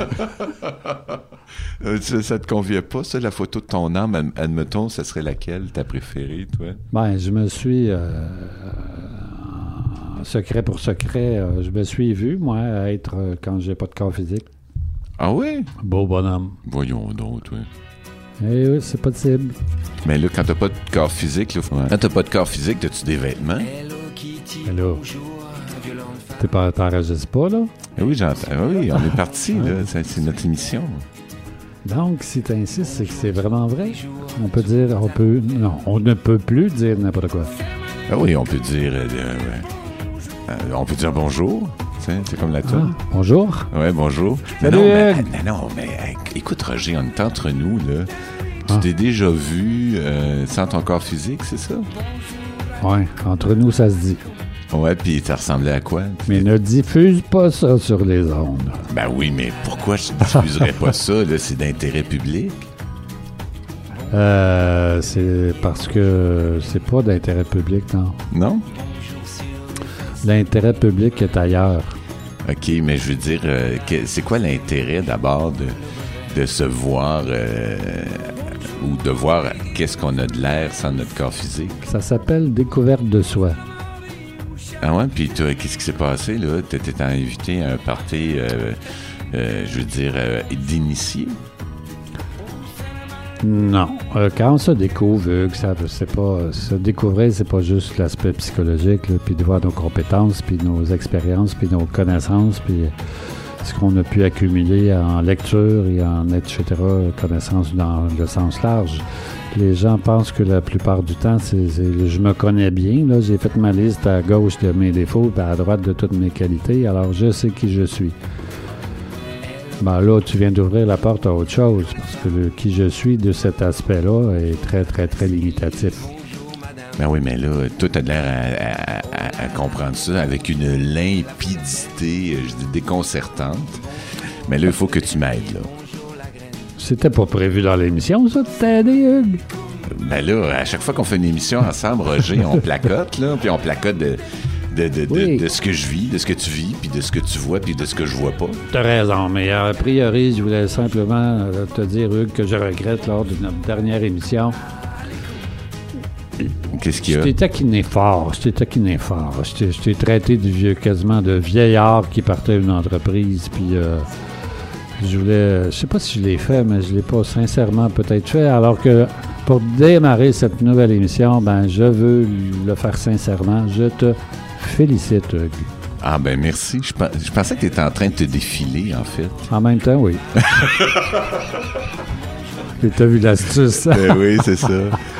Euh, ça, ça te convient pas, ça, la photo de ton âme, ad- admettons, ça serait laquelle, ta préférée, toi? Ben, je me suis, euh, en secret pour secret, euh, je me suis vu, moi, être, euh, quand j'ai pas de corps physique, Ah oui? beau bonhomme. Voyons donc, toi. Eh oui, c'est possible. Mais là, quand t'as pas de corps physique, là, quand t'as pas de corps physique, as-tu des vêtements? Mais là, t'es pas, t'enregistres pas, là? Ah oui, j'entends. Ah oui, on est parti, là. C'est c'est notre émission. Donc, si tu insistes, c'est que c'est vraiment vrai. On peut dire, on peut, non, on ne peut plus dire n'importe quoi. Ah oui, on peut dire... euh, euh, on peut dire bonjour. C'est comme la Ah, tune. bonjour. Ouais, bonjour. Salut, non, mais, mais non, mais écoute, Roger, on est entre nous, là. Tu Ah. t'es déjà vu euh, sans ton corps physique, c'est ça? Ouais, entre nous, ça se dit. Ouais, puis ça ressemblait à quoi? Mais ne diffuse pas ça sur les ondes. Ben oui, mais pourquoi je ne diffuserais pas ça, là? C'est d'intérêt public. Euh, c'est parce que c'est pas d'intérêt public, non. Non? L'intérêt public est ailleurs. OK, mais je veux dire, euh, c'est quoi l'intérêt d'abord de, de se voir euh, ou de voir qu'est-ce qu'on a de l'air sans notre corps physique? Ça s'appelle découverte de soi. Ah ouais, puis toi, qu'est-ce qui s'est passé, là? T'étais invité à un party, euh, euh, je veux dire, euh, d'initié? Non. Euh, quand on se découvre, Hugues, ça, c'est pas, se découvrir, c'est pas juste l'aspect psychologique, puis de voir nos compétences, puis nos expériences, puis nos connaissances, puis ce qu'on a pu accumuler en lecture et en etc., connaissances dans le sens large. Les gens pensent que la plupart du temps, je me connais bien. J'ai fait ma liste à gauche de mes défauts, puis à droite de toutes mes qualités. Alors, je sais qui je suis. Ben là, tu viens d'ouvrir la porte à autre chose, parce que le qui je suis de cet aspect-là est très, très, très limitatif. Ben oui, mais là, toi, t'as l'air à, comprendre ça avec une limpidité, déconcertante. Mais là, il faut que tu m'aides, là. C'était pas prévu dans l'émission, ça, de t'aider, Hugues? Ben là, à chaque fois qu'on fait une émission ensemble, Roger, on placote, là, puis on placote de, de, de, de- Oui. de ce que je vis, de ce que tu vis, puis de ce que tu vois, puis de ce que je vois pas. T'as raison, mais a priori, je voulais simplement euh, te dire, Hugues, que je regrette lors de notre dernière émission. Qu'est-ce qu'il y Je a? t'ai taquiné fort, je t'ai taquiné fort. Je t'ai- je traité de vieux, quasiment de vieillard qui partait d'une entreprise, puis euh, je voulais, je sais pas si je l'ai fait, mais je l'ai pas sincèrement peut-être fait, alors que pour démarrer cette nouvelle émission, ben je veux le faire sincèrement. Je te félicite, Hugues. Ah ben merci. Je pensais que tu étais en train de te défiler, en fait. En même temps, oui. Et t'as vu l'astuce. Ben oui, c'est ça.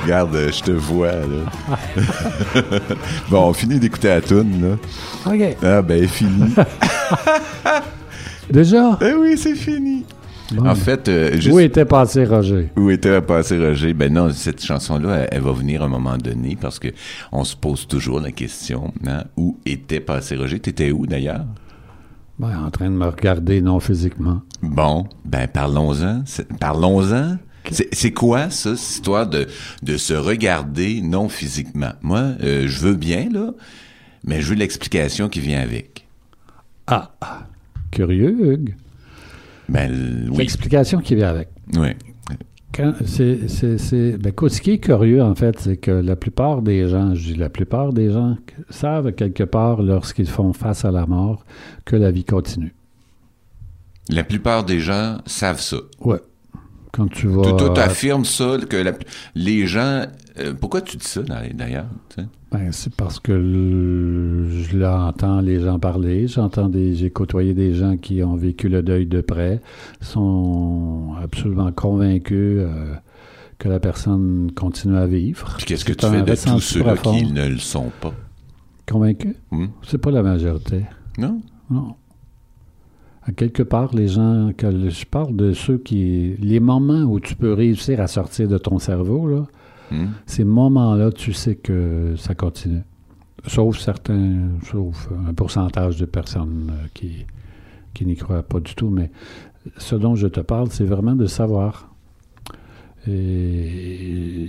Regarde, euh, je te vois, là. bon, on finit d'écouter la toune, là. OK. Ah ben, fini. Déjà? Eh oui, c'est fini. Bon. En fait, euh, juste... Où était passé Roger? Où était passé Roger? Ben non, cette chanson-là, elle, elle va venir à un moment donné parce que on se pose toujours la question, hein, où était passé Roger? T'étais où d'ailleurs? Ben, en train de me regarder non physiquement. Bon, ben parlons-en. C'est- Parlons-en. C'est c'est quoi ça, cette histoire de, de se regarder non physiquement? Moi, euh, je veux bien, là, mais je veux l'explication qui vient avec. Ah, ah. Curieux, Hugues. Ben oui. L'explication qui vient avec. Oui. C'est, c'est, c'est- ben, ce qui est curieux, en fait, c'est que la plupart des gens, je dis la plupart des gens, savent quelque part, lorsqu'ils font face à la mort, que la vie continue. La plupart des gens savent ça. Ouais. Quand tu vas... Toi, toi, t'affirmes ça, que la- les gens... euh, pourquoi tu dis ça, d'ailleurs? Ben, c'est parce que le- je l'entends les gens parler, j'entends des, j'ai côtoyé des gens qui ont vécu le deuil de près, sont absolument convaincus euh, que la personne continue à vivre. Puis qu'est-ce que tu fais de tous ceux-là qui ne le sont pas? Convaincu? Hmm? C'est pas la majorité. Non? Non. À quelque part, les gens, que je parle de ceux qui, les moments où tu peux réussir à sortir de ton cerveau, là, Hmm? ces moments-là, tu sais que ça continue. Sauf certains, sauf un pourcentage de personnes euh, qui, qui n'y croient pas du tout. Mais ce dont je te parle, c'est vraiment de savoir. Et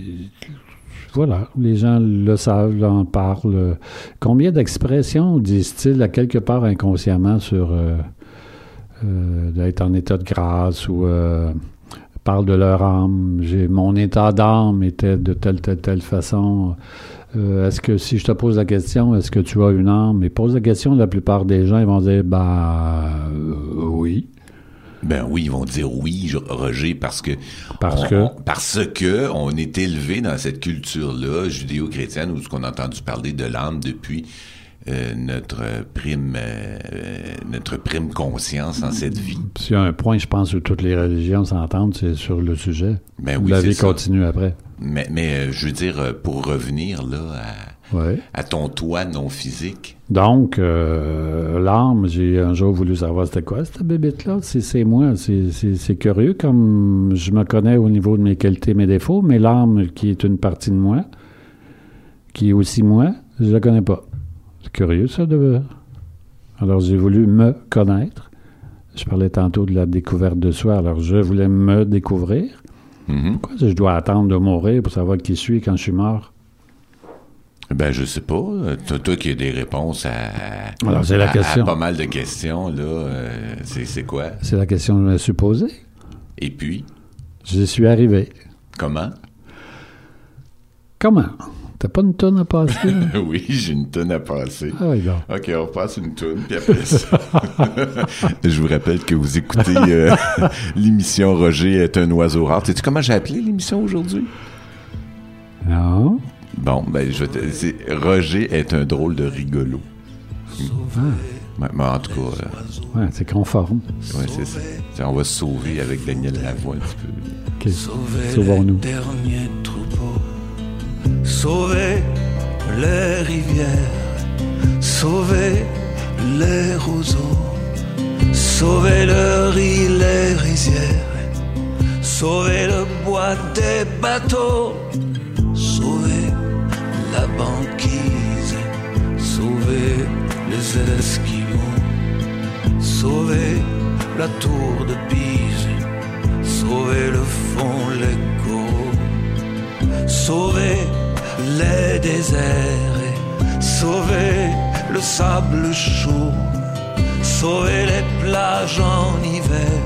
voilà, les gens le savent, en parlent. Combien d'expressions disent-ils à quelque part inconsciemment sur euh, euh, d'être en état de grâce ou parlent de leur âme. J'ai, mon état d'âme était de telle, telle, telle façon. Euh, est-ce que si je te pose la question, est-ce que tu as une âme? Et pose la question, la plupart des gens ils vont dire, bah oui. Ben oui, ils vont dire oui, Roger, parce que Parce on- que? on- parce que on est élevé dans cette culture-là judéo-chrétienne où ce qu'on a entendu parler de l'âme depuis euh, notre prime euh, notre prime conscience en cette vie. S'il y a un point, je pense, où toutes les religions s'entendent, c'est sur le sujet. Ben oui, la vie ça. continue après. Mais, mais euh, je veux dire, euh, pour revenir là à, Ouais. à ton toi non physique, Donc, euh, l'âme, j'ai un jour voulu savoir c'était quoi cette bébête-là. C'est, moi. C'est curieux comme je me connais au niveau de mes qualités, mes défauts, mais l'âme qui est une partie de moi, qui est aussi moi, je la connais pas. Curieux ça de. Alors j'ai voulu me connaître. Je parlais tantôt de la découverte de soi. Alors je voulais me découvrir. Mhm. Pourquoi je dois attendre de mourir pour savoir qui je suis quand je suis mort? ben je sais pas. Toi, qui as des réponses à, Alors, c'est la à- à question. pas mal de questions là, euh, c'est quoi? C'est la question que je me suis posée. Et puis? J'y suis arrivé. comment? Comment? T'as pas une tonne à passer? là? Oui, j'ai une tonne à passer. ah oui, bon. OK, on passe une toune, puis après ça. Je vous rappelle que vous écoutez euh, l'émission Roger est un oiseau rare. Sais-tu comment j'ai appelé l'émission aujourd'hui? Non. Bon, ben, je vais te- c'est Roger est un drôle de rigolo. Ouais, mais en tout cas, euh, Ouais, c'est conforme. ouais, c'est ça. C'est- On va se sauver avec Daniel Lavoie un petit peu. OK. Sauver Sauvons-nous. les derniers troupeaux, sauver les rivières, sauver les roseaux, sauver le riz, les rizières, sauver le bois des bateaux, sauver la banquise, sauver les esquimaux, sauver la tour de Pise. Sauver le fond, les sauver les déserts, et sauver le sable chaud, sauver les plages en hiver,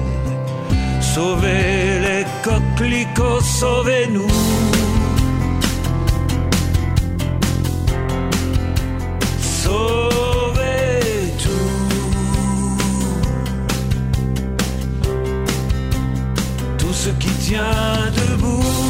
sauver les coquelicots, sauvez-nous. Sauvez tout tout ce qui tient debout.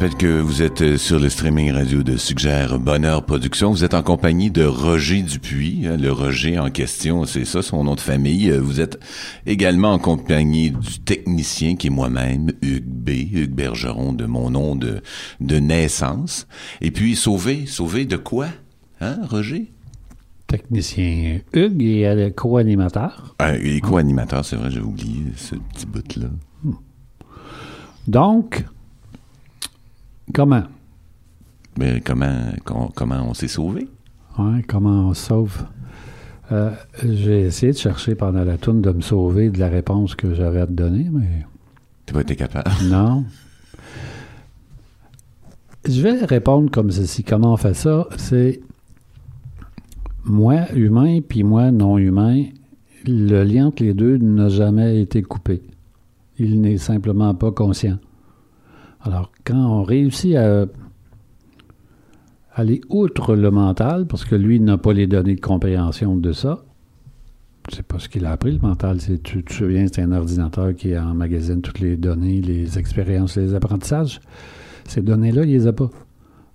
Rappelle que vous êtes euh, sur le streaming radio de Suggère Bonheur Production. Vous êtes en compagnie de Roger Dupuis. Hein, le Roger en question, c'est ça son nom de famille. Euh, vous êtes également en compagnie du technicien qui est moi-même, Hugues B, Hugues Bergeron, de mon nom de, de naissance. Et puis, sauvé, sauvé de quoi? Hein, Roger? Technicien Hugues et co-animateur. Ah, il est co-animateur, c'est vrai, j'ai oublié ce petit bout-là. Donc, comment? Mais comment, com- comment on s'est sauvé? Ouais, comment on se sauve? Euh, J'ai essayé de chercher pendant la tourne de me sauver de la réponse que j'avais à te donner, mais T'as pas été capable? non. Je vais répondre comme ceci. Comment on fait ça? C'est moi, humain, puis moi, non humain. Le lien entre les deux n'a jamais été coupé. Il n'est simplement pas conscient. Alors, quand on réussit à aller outre le mental, parce que lui n'a pas les données de compréhension de ça, c'est pas ce qu'il a appris, le mental. C'est, tu te souviens, c'est un ordinateur qui emmagasine toutes les données, les expériences, les apprentissages. Ces données-là, il les a pas.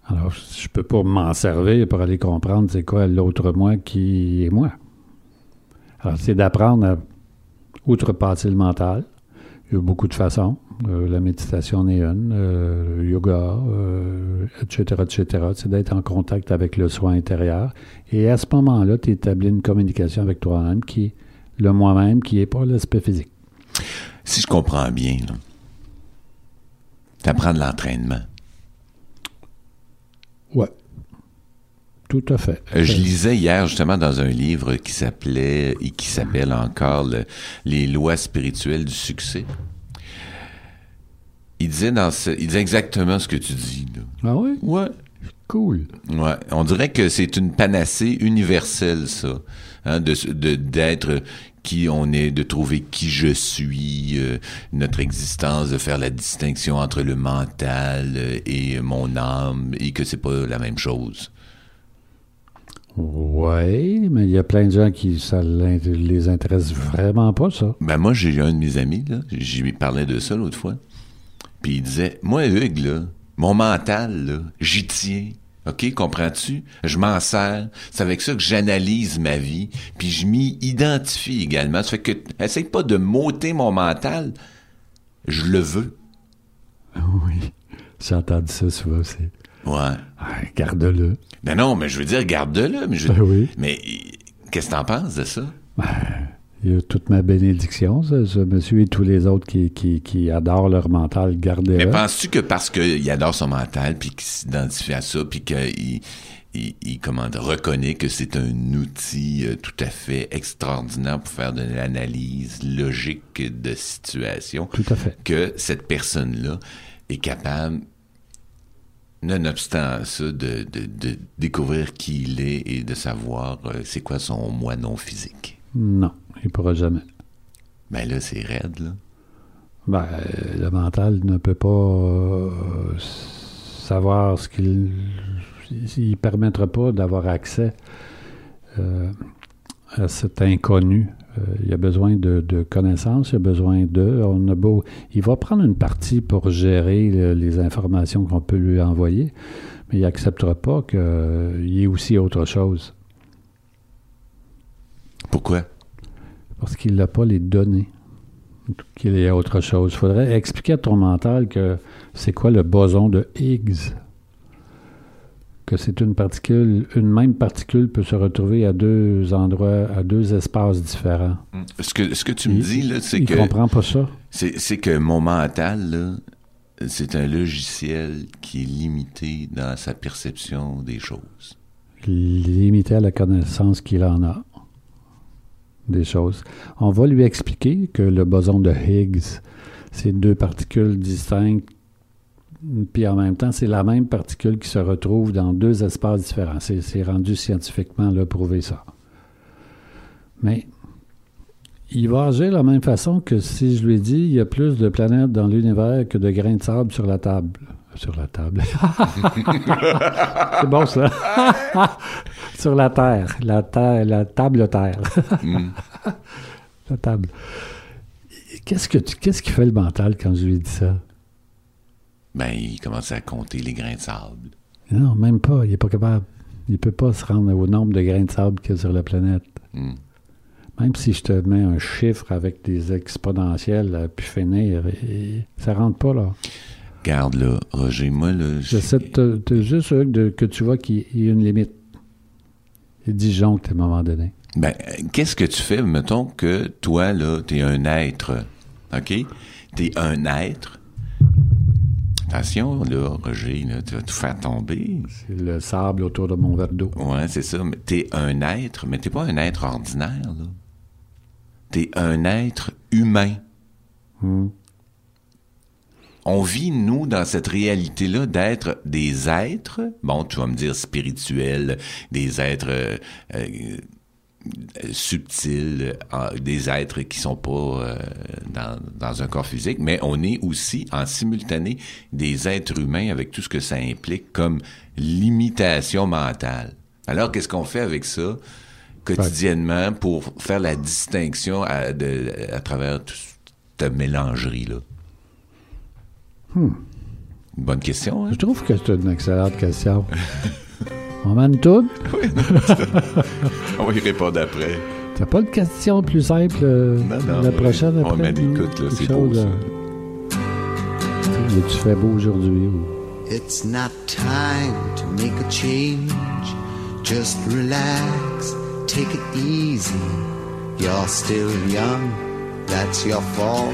Alors, je peux pas m'en servir pour aller comprendre c'est quoi l'autre moi qui est moi. Alors, c'est d'apprendre à outrepasser le mental. Il y a beaucoup de façons. Euh, la méditation une, euh, le yoga, euh, etc., etc. C'est d'être en contact avec le soi intérieur. Et à ce moment-là, tu établis une communication avec toi-même qui est le moi-même, qui n'est pas l'aspect physique. Si je comprends bien, là, t'apprends de l'entraînement. Ouais. Tout à fait. Je lisais hier justement dans un livre qui s'appelait et qui s'appelle encore le- Les lois spirituelles du succès. Il disait dans ce, il disait exactement ce que tu dis. là. Ah oui? Ouais. Cool. Ouais, on dirait que c'est une panacée universelle, ça, hein, de de- d'être qui on est, de trouver qui je suis, euh, notre existence, de faire la distinction entre le mental euh, et mon âme, et que c'est pas la même chose. Oui, mais il y a plein de gens qui ça les intéresse vraiment pas, ça. Ben moi, j'ai un de mes amis, là, j'y lui parlais de ça l'autre fois, puis il disait, moi, Hugues, là, mon mental, là, j'y tiens. OK, comprends-tu? Je m'en sers. C'est avec ça que j'analyse ma vie, puis je m'y identifie également. Ça fait que, essaye pas de m'ôter mon mental. Je le veux. Oui. J'ai entendu ça souvent aussi. Ouais. Ah, Garde-le. Ben non, mais je veux dire, garde-le. Mais, je- Ben oui. mais qu'est-ce que t'en penses de ça? Il y a toute ma bénédiction, ce monsieur et tous les autres qui, qui, qui adorent leur mental, gardez-le. Mais penses-tu que parce qu'il adore son mental, puis qu'il s'identifie à ça, puis qu'il il, il, comment dire, reconnaît que c'est un outil euh, tout à fait extraordinaire pour faire de l'analyse logique de situation, Tout à fait. que cette personne-là est capable, nonobstant ça, de, de, de découvrir qui il est et de savoir euh, c'est quoi son moi non physique? Non, il ne pourra jamais. Ben là, c'est raide, là. Ben, le mental ne peut pas euh, savoir ce qu'il... Il ne permettra pas d'avoir accès euh, à cet inconnu. Euh, il a besoin de, de connaissances, il a besoin de... On a beau, il va prendre une partie pour gérer le- les informations qu'on peut lui envoyer, mais il n'acceptera pas qu'il y ait aussi autre chose, Pourquoi? parce qu'il n'a pas les données qu'il y ait autre chose. Il faudrait expliquer à ton mental que c'est quoi le boson de Higgs? Que c'est une particule, une même particule peut se retrouver à deux endroits, à deux espaces différents. Ce que, ce que tu me Il- dis, là, c'est que... comprend pas ça. C'est c'est que mon mental, là, c'est un logiciel qui est limité dans sa perception des choses. Limité à la connaissance qu'il en a des choses. On va lui expliquer que le boson de Higgs, c'est deux particules distinctes, puis en même temps, c'est la même particule qui se retrouve dans deux espaces différents. C'est rendu scientifiquement là, prouvé ça. Mais il va agir de la même façon que si je lui dis il y a plus de planètes dans l'univers que de grains de sable sur la table. Sur la table. c'est bon ça. sur la terre. La, terre, la table terre. La table. Qu'est-ce, que tu- qu'est-ce qui fait le mental quand je lui dis ça? Ben, il commence à compter les grains de sable. Non, même pas. Il n'est pas capable. Il peut pas se rendre au nombre de grains de sable qu'il y a sur la planète. Hmm. Même si je te mets un chiffre avec des exponentielles, euh, puis finir, et- ça rentre pas, là. Garde là, Roger, moi là, J'essaie de te- te- juste de- que tu vois qu'il y a une limite. Il disjoncte à un moment donné. Ben, qu'est-ce que tu fais, mettons que toi, là, t'es un être, OK? T'es un être. Attention, là, Roger, là, tu vas tout faire tomber. C'est le sable autour de mon verre d'eau. Ouais, c'est ça. Mais t'es un être, mais t'es pas un être ordinaire, là. T'es un être humain. Hmm. On vit, nous, dans cette réalité-là d'être des êtres, bon, tu vas me dire spirituels, des êtres euh, euh, subtils, euh, des êtres qui sont pas dans, un corps physique, mais on est aussi en simultané des êtres humains avec tout ce que ça implique comme limitation mentale. Alors, qu'est-ce qu'on fait avec ça quotidiennement pour faire la distinction à, à travers toute cette mélangerie-là? Une bonne question, hein? Je trouve que c'est une excellente question. On met une toune? On va y répondre après. T'as pas de question plus simple euh, Non, non, la prochaine On après? met non? l'écoute, là, c'est beau, ça. euh, tu fait beau aujourd'hui? ou- It's not time to make a change. Just relax, take it easy. You're still young, that's your fault.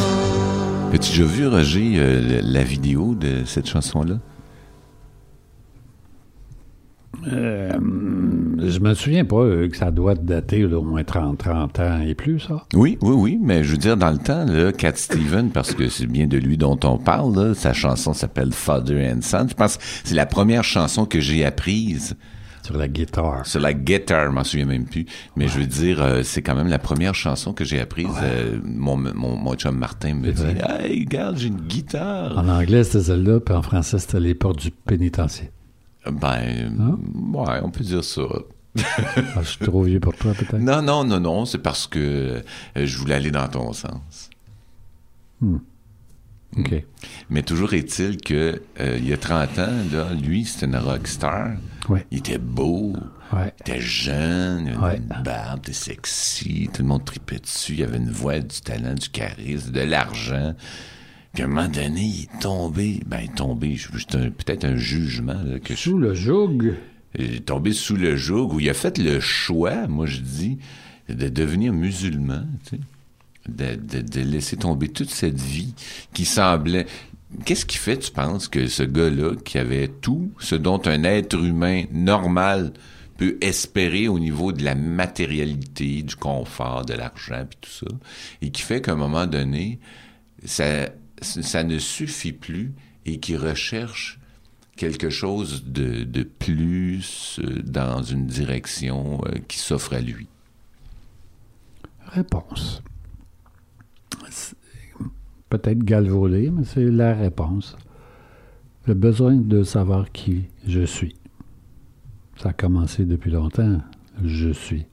As-tu déjà vu, Roger, euh, la vidéo de cette chanson-là? Euh, Je me souviens pas euh, que ça doit dater d'au moins 30, 30 ans et plus, ça. Oui, oui, oui, mais je veux dire, dans le temps, là, Cat Steven, parce que c'est bien de lui dont on parle, là, sa chanson s'appelle Father and Son. Je pense que c'est la première chanson que j'ai apprise Sur la guitare. sur la guitare, je m'en souviens même plus. Mais je veux dire, euh, c'est quand même la première chanson que j'ai apprise. Euh, mon, mon, mon chum Martin me dit, hey, regarde, j'ai une guitare. En anglais, c'était celle-là, puis en français, c'était les portes du pénitencier. Ben, Ah. ouais, on peut dire ça. Ah, je suis trop vieux pour toi, peut-être. Non, non, non, non, c'est parce que euh, je voulais aller dans ton sens. OK. Mais toujours est-il que euh, il y a 30 ans, là, lui, c'était une rockstar. Ouais. Il était beau, Ouais. il était jeune, il avait Ouais. une barbe, il était sexy, tout le monde tripait dessus, il avait une voix, du talent, du charisme, de l'argent. Puis à un moment donné, il est tombé, ben il est tombé, c'est peut-être un jugement là, que je Sous le joug. il est tombé sous le joug où il a fait le choix, moi je dis, de devenir musulman, tu sais. De, laisser tomber toute cette vie qui semblait. Qu'est-ce qui fait, tu penses, que ce gars-là, qui avait tout ce dont un être humain normal peut espérer au niveau de la matérialité, du confort, de l'argent, puis tout ça, et qui fait qu'à un moment donné, ça, ça ne suffit plus et qui recherche quelque chose de, de plus euh, dans une direction euh, qui s'offre à lui? Réponse. Peut-être galvaudé, mais c'est la réponse. Le besoin de savoir qui je suis. Ça a commencé depuis longtemps. Je suis.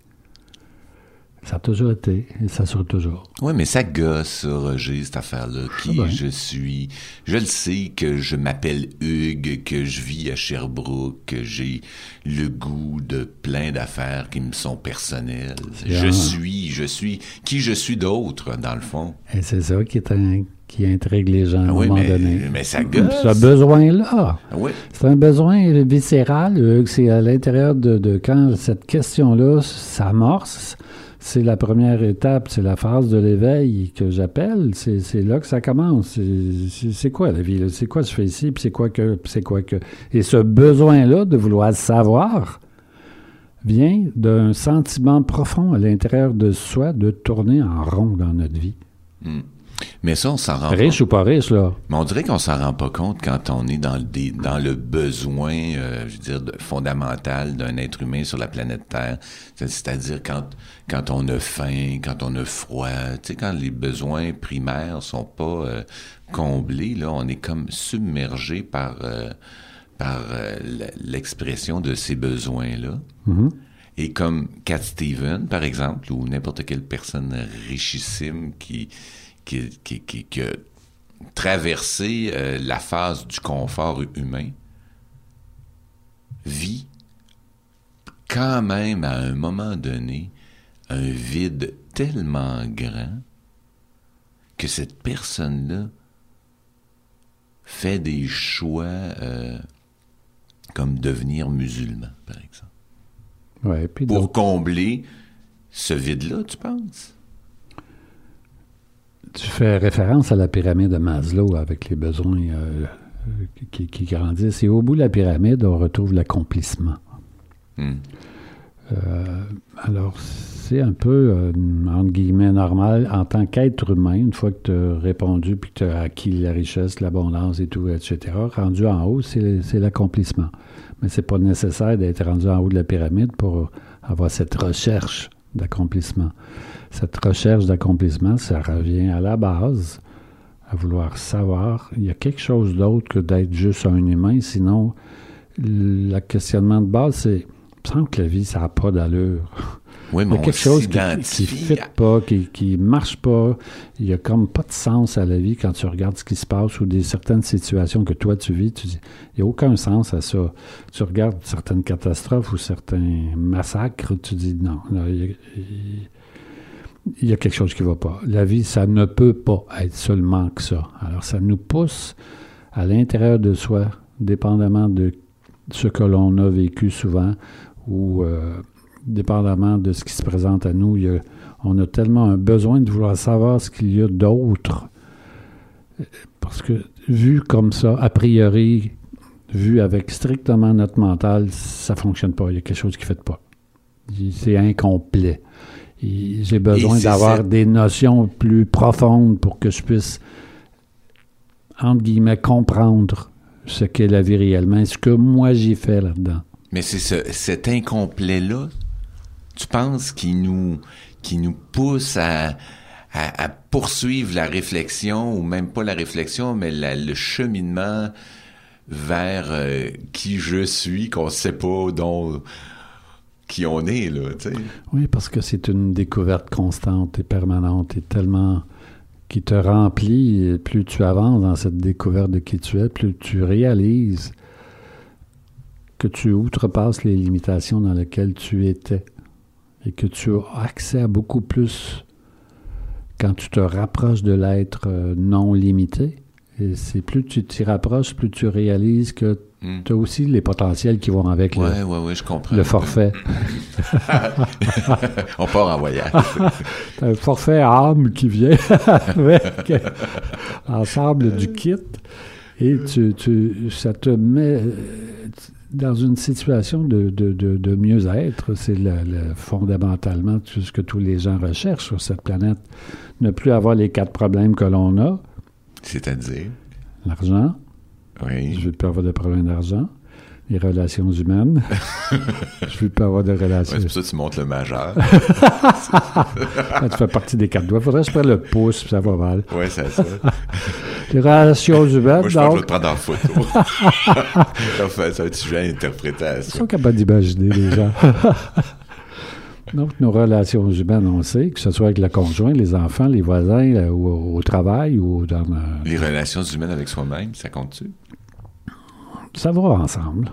Ça a toujours été et ça sera toujours. Oui, mais ça gosse, Roger, cette affaire-là. Qui bien. je suis? Je le sais que je m'appelle Hugues, que je vis à Sherbrooke, que j'ai le goût de plein d'affaires qui me sont personnelles. Je bien. suis, je suis qui je suis d'autre, dans le fond? Et c'est ça qui, est un- qui intrigue les gens à un Ah oui, moment mais, donné. mais ça gosse. Ce besoin-là, Ah oui. c'est un besoin viscéral. C'est à l'intérieur de, de quand cette question-là s'amorce. C'est la première étape, c'est la phase de l'éveil que j'appelle. C'est là que ça commence. C'est- quoi la vie? C'est quoi je fais ici? Puis c'est quoi que? c'est quoi que? Et ce besoin-là de vouloir savoir vient d'un sentiment profond à l'intérieur de soi de tourner en rond dans notre vie. Mais ça, on s'en rend Riche ou pas riche, là? Mais on dirait qu'on s'en rend pas compte quand on est dans le, dé- dans le besoin, euh, je veux dire, de- fondamental d'un être humain sur la planète Terre. C'est- C'est-à-dire quand, quand on a faim, quand on a froid, tu sais, quand les besoins primaires sont pas euh, comblés, là, on est comme submergé par, euh, par l'expression de ces besoins-là. Et comme Cat Steven, par exemple, ou n'importe quelle personne richissime qui, qui, qui, qui, qui a traversé euh, la phase du confort humain, vit quand même à un moment donné un vide tellement grand que cette personne-là fait des choix euh, comme devenir musulman, par exemple Ouais, puis pour combler ce vide-là, tu penses? Tu fais référence à la pyramide de Maslow avec les besoins euh, qui, qui grandissent. Et au bout de la pyramide, on retrouve l'accomplissement. Hmm. Euh, alors, c'est un peu, euh, entre guillemets, normal en tant qu'être humain, une fois que tu as répondu puis que tu as acquis la richesse, l'abondance et tout, etc., rendu en haut, c'est c'est l'accomplissement. Mais c'est pas nécessaire d'être rendu en haut de la pyramide pour avoir cette recherche d'accomplissement. Cette recherche d'accomplissement, ça revient à la base, à vouloir savoir. Il y a quelque chose d'autre que d'être juste un humain, sinon, le questionnement de base, c'est il me semble que la vie, ça n'a pas d'allure. Oui, Il y mais a quelque chose qui ne fit pas, qui ne marche pas. Il n'y a comme pas de sens à la vie quand tu regardes ce qui se passe ou des certaines situations que toi tu vis. Tu dis, il n'y a aucun sens à ça. Tu regardes certaines catastrophes ou certains massacres, tu dis non, là, il, y a, il- il y a quelque chose qui ne va pas. La vie, ça ne peut pas être seulement que ça. Alors ça nous pousse à l'intérieur de soi, dépendamment de ce que l'on a vécu souvent ou euh, dépendamment de ce qui se présente à nous, il y a- on a tellement un besoin de vouloir savoir ce qu'il y a d'autre. Parce que vu comme ça, a priori, vu avec strictement notre mental, ça fonctionne pas. Il y a quelque chose qui ne fait pas. C'est incomplet. J'ai besoin d'avoir des notions plus profondes pour que je puisse, entre guillemets, comprendre ce qu'est la vie réellement et ce que moi j'y fais là-dedans. Mais c'est ce, cet incomplet-là, tu penses, qui nous, qui nous pousse à, à, à poursuivre la réflexion, ou même pas la réflexion, mais la- le cheminement vers euh, qui je suis, qu'on sait pas dont qui on est, là. Oui, parce que c'est une découverte constante et permanente et tellement qui te remplit. Et plus tu avances dans cette découverte de qui tu es, plus tu réalises que tu outrepasses les limitations dans lesquelles tu étais et que tu as accès à beaucoup plus quand tu te rapproches de l'être euh, non limité. Et c'est plus tu t'y rapproches, plus tu réalises que Hmm. tu as aussi les potentiels qui vont avec le- Ouais, ouais, ouais, je comprends. le forfait. On part en voyage. T'as un forfait âme qui vient avec l'ensemble du kit et tu, tu- ça te met euh, dans une situation de, de- de- de mieux-être. C'est le- le- fondamentalement tout ce que tous les gens recherchent sur cette planète. Ne plus avoir les quatre problèmes que l'on a. C'est-à-dire, L'argent, oui. je veux plus avoir de problème d'argent. Les relations humaines, je veux plus avoir de Ouais, relations. c'est pour ça que tu montes le majeur. Tu fais partie des quatre doigts. Faudrait que je prenne le pouce, puis ça va mal. Ouais, c'est ça. Les relations humaines, Moi, je pense que je vais donc, te prendre en photo. Enfin, ça va être sujet à Ils interprétation. sont capables d'imaginer les gens. Donc, nos relations humaines, on sait, que ce soit avec le conjoint, les enfants, les voisins, euh, ou au, au travail, ou dans... euh, Les relations humaines avec soi-même, ça compte-tu? Ça va ensemble.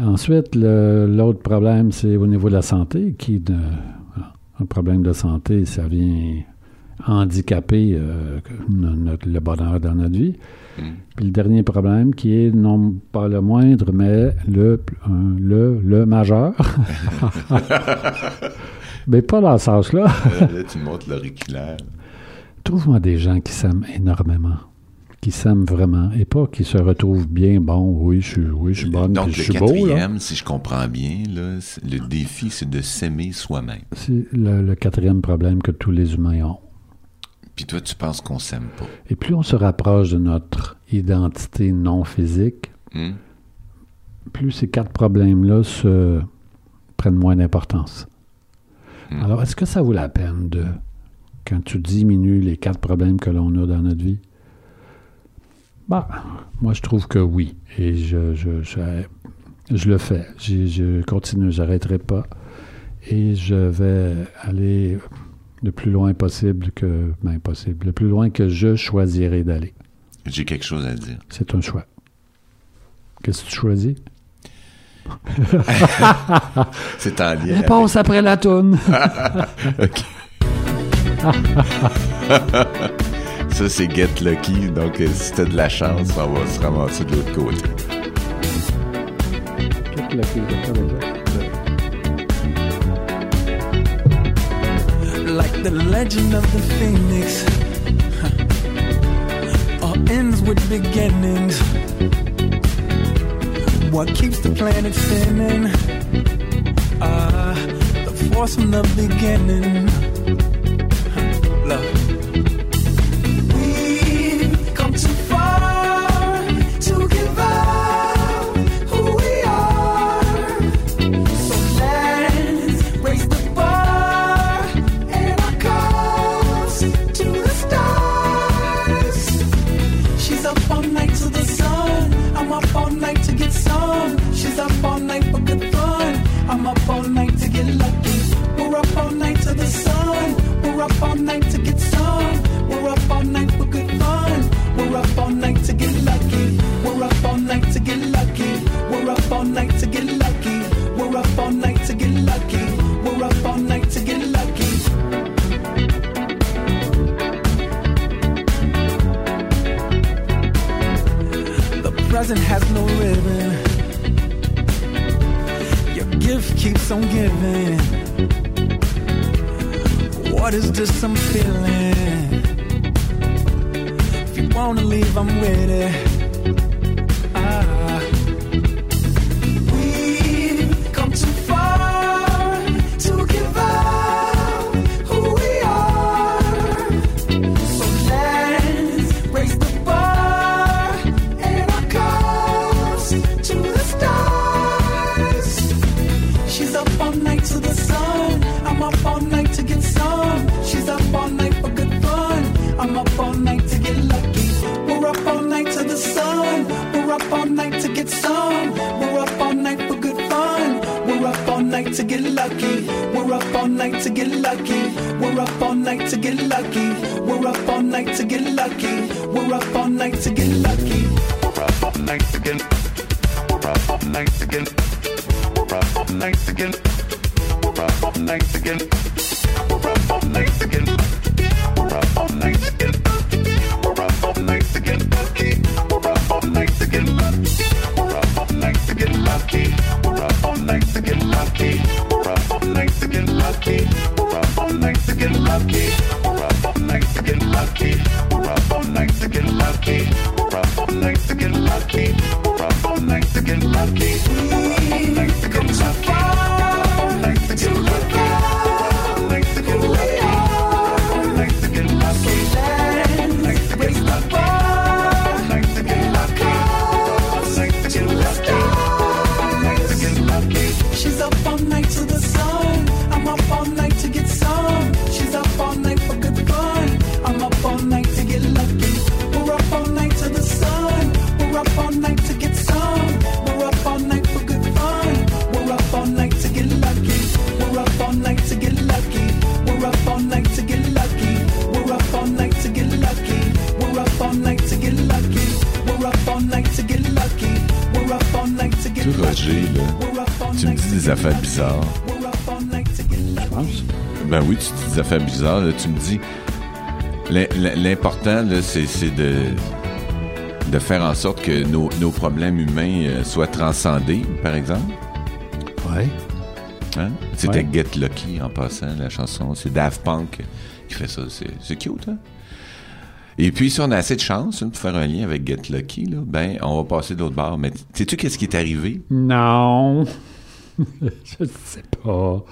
Ensuite, l'autre problème, c'est au niveau de la santé, qui... de- un problème de santé, ça vient handicaper euh, no- notre- le bonheur dans notre vie. Mm. Puis le dernier problème, qui est non pas le moindre, mais le, le, le majeur. mais pas dans ce sens-là. Euh, là, tu montes l'auriculaire. Trouve-moi des gens qui s'aiment énormément, qui s'aiment vraiment, et pas qui se retrouvent bien, bon, oui, je suis, oui, je suis bonne, Donc, puis je le suis beau. quatrième, si je comprends bien, là, le défi, c'est de s'aimer soi-même. C'est le, le quatrième problème que tous les humains ont. Puis toi, tu penses qu'on s'aime pas. Et plus on se rapproche de notre identité non physique, Hmm? plus ces quatre problèmes-là se prennent moins d'importance. Hmm. Alors, est-ce que ça vaut la peine de, quand tu diminues les quatre problèmes que l'on a dans notre vie? Bah, moi, je trouve que oui. Et je, je, je, je le fais. J'ai- Je continue, j'arrêterai pas. Et je vais aller le plus loin possible que, ben, possible, le plus loin que je choisirai d'aller. J'ai quelque chose à dire. C'est un choix. Qu'est-ce que tu choisis? C'est en lien avec- Réponse après la toune. OK. Ça, c'est Get Lucky. Donc, euh, si t'as de la chance, on va se ramasser de l'autre côté. like the legend of the phoenix. huh. All ends with beginnings. What keeps the planet spinning? Ah, the force from the beginning. Huh. Love. Get lucky. All night to get lucky. All night to get lucky. Oui, tu dis des affaires bizarres. là. Tu me dis. l'im- l'im- L'important, c'est de, de faire en sorte que nos, nos problèmes humains euh, soient transcendés, par exemple. Ouais. Hein? C'était Ouais. Get Lucky en passant, la chanson. C'est Daft Punk qui fait ça. C'est cute, hein? Et puis, si on a assez de chance hein, pour faire un lien avec Get Lucky, là, ben, on va passer de l'autre bord. Mais sais-tu qu'est-ce qui est arrivé? Non. je ne sais pas.